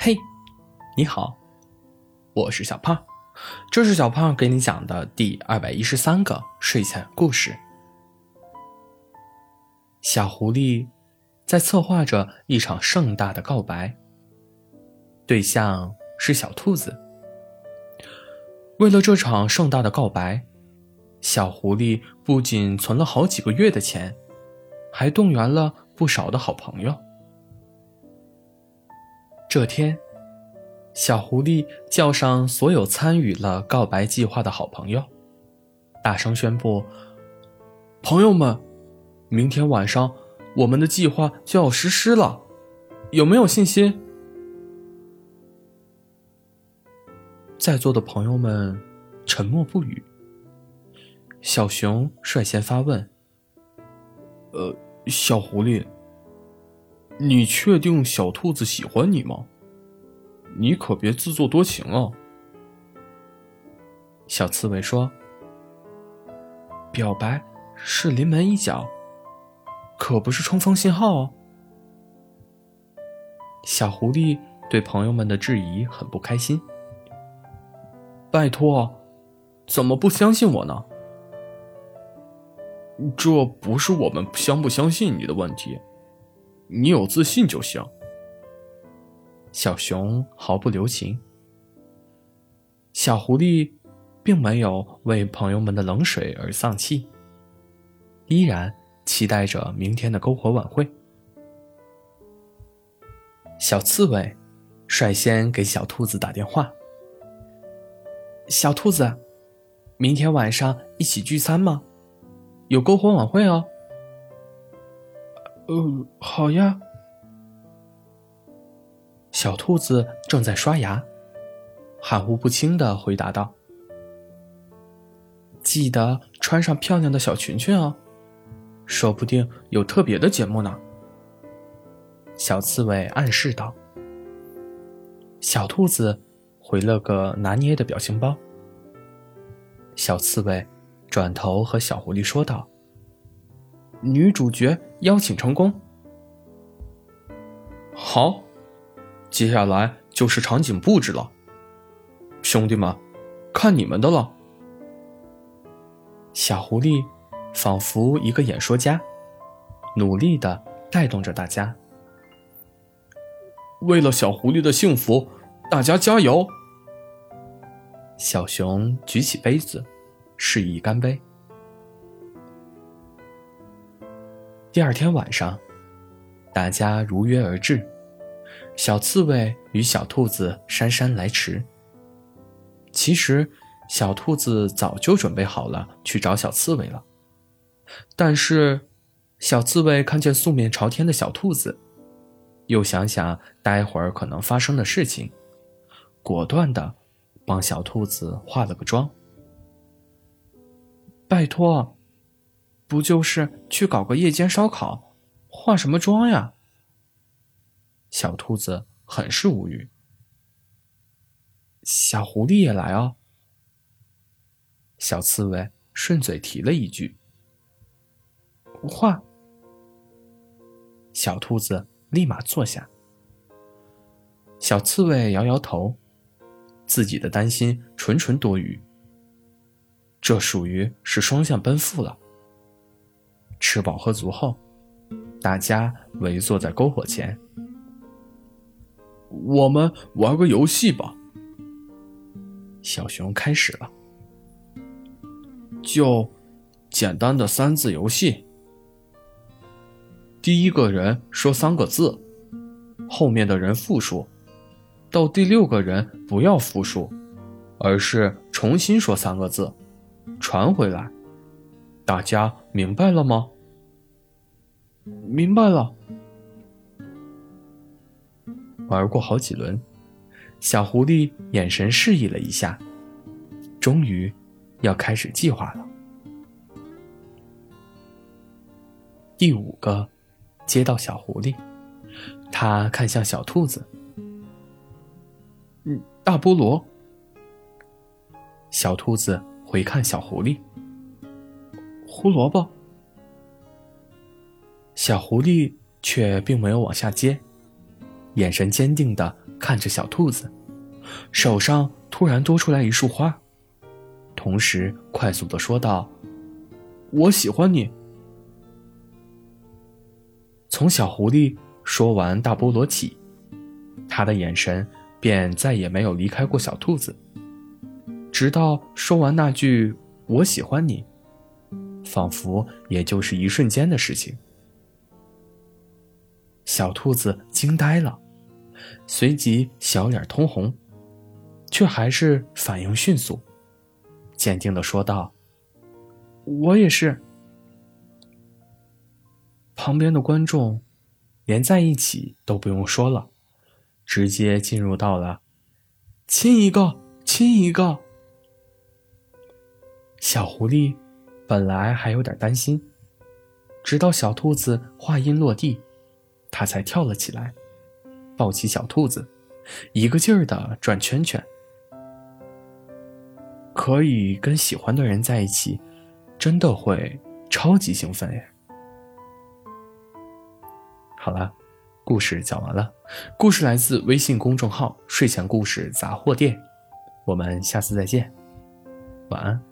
嘿，你好，我是小胖，这是小胖给你讲的第二百一十三个睡前故事。小狐狸在策划着一场盛大的告白，对象是小兔子。为了这场盛大的告白，小狐狸不仅存了好几个月的钱，还动员了不少的好朋友。这天，小狐狸叫上所有参与了告白计划的好朋友，大声宣布：“朋友们，明天晚上我们的计划就要实施了，有没有信心？”在座的朋友们沉默不语。小熊率先发问：“呃，小狐狸。”你确定小兔子喜欢你吗？你可别自作多情啊！小刺猬说：“表白是临门一脚，可不是冲锋信号哦。”小狐狸对朋友们的质疑很不开心。拜托，怎么不相信我呢？这不是我们相不相信你的问题。你有自信就行。小熊毫不留情。小狐狸并没有为朋友们的冷水而丧气，依然期待着明天的篝火晚会。小刺猬率先给小兔子打电话：“小兔子，明天晚上一起聚餐吗？有篝火晚会哦。”呃，好呀。小兔子正在刷牙，含糊不清的回答道：“记得穿上漂亮的小裙裙哦，说不定有特别的节目呢。”小刺猬暗示道。小兔子回了个拿捏的表情包。小刺猬转头和小狐狸说道。女主角邀请成功，好，接下来就是场景布置了，兄弟们，看你们的了。小狐狸仿佛一个演说家，努力的带动着大家。为了小狐狸的幸福，大家加油！小熊举起杯子，示意干杯。第二天晚上，大家如约而至。小刺猬与小兔子姗姗来迟。其实，小兔子早就准备好了去找小刺猬了。但是，小刺猬看见素面朝天的小兔子，又想想待会儿可能发生的事情，果断的帮小兔子化了个妆。拜托。不就是去搞个夜间烧烤，化什么妆呀？小兔子很是无语。小狐狸也来哦。小刺猬顺嘴提了一句：“化。”小兔子立马坐下。小刺猬摇摇头，自己的担心纯纯多余。这属于是双向奔赴了。吃饱喝足后，大家围坐在篝火前。我们玩个游戏吧。小熊开始了，就简单的三字游戏。第一个人说三个字，后面的人复述，到第六个人不要复述，而是重新说三个字，传回来。大家明白了吗？明白了。玩过好几轮，小狐狸眼神示意了一下，终于要开始计划了。第五个接到小狐狸，他看向小兔子：“嗯，大菠萝。”小兔子回看小狐狸。胡萝卜，小狐狸却并没有往下接，眼神坚定的看着小兔子，手上突然多出来一束花，同时快速的说道：“我喜欢你。”从小狐狸说完大菠萝起，他的眼神便再也没有离开过小兔子，直到说完那句“我喜欢你”，仿佛也就是一瞬间的事情。小兔子惊呆了，随即小脸通红，却还是反应迅速，坚定的说道：“我也是。”旁边的观众，连在一起都不用说了，直接进入到了亲一个，亲一个。小狐狸本来还有点担心，直到小兔子话音落地，他才跳了起来，抱起小兔子，一个劲儿的转圈圈。可以跟喜欢的人在一起，真的会超级兴奋耶！好了，故事讲完了。故事来自微信公众号“睡前故事杂货店”，我们下次再见，晚安。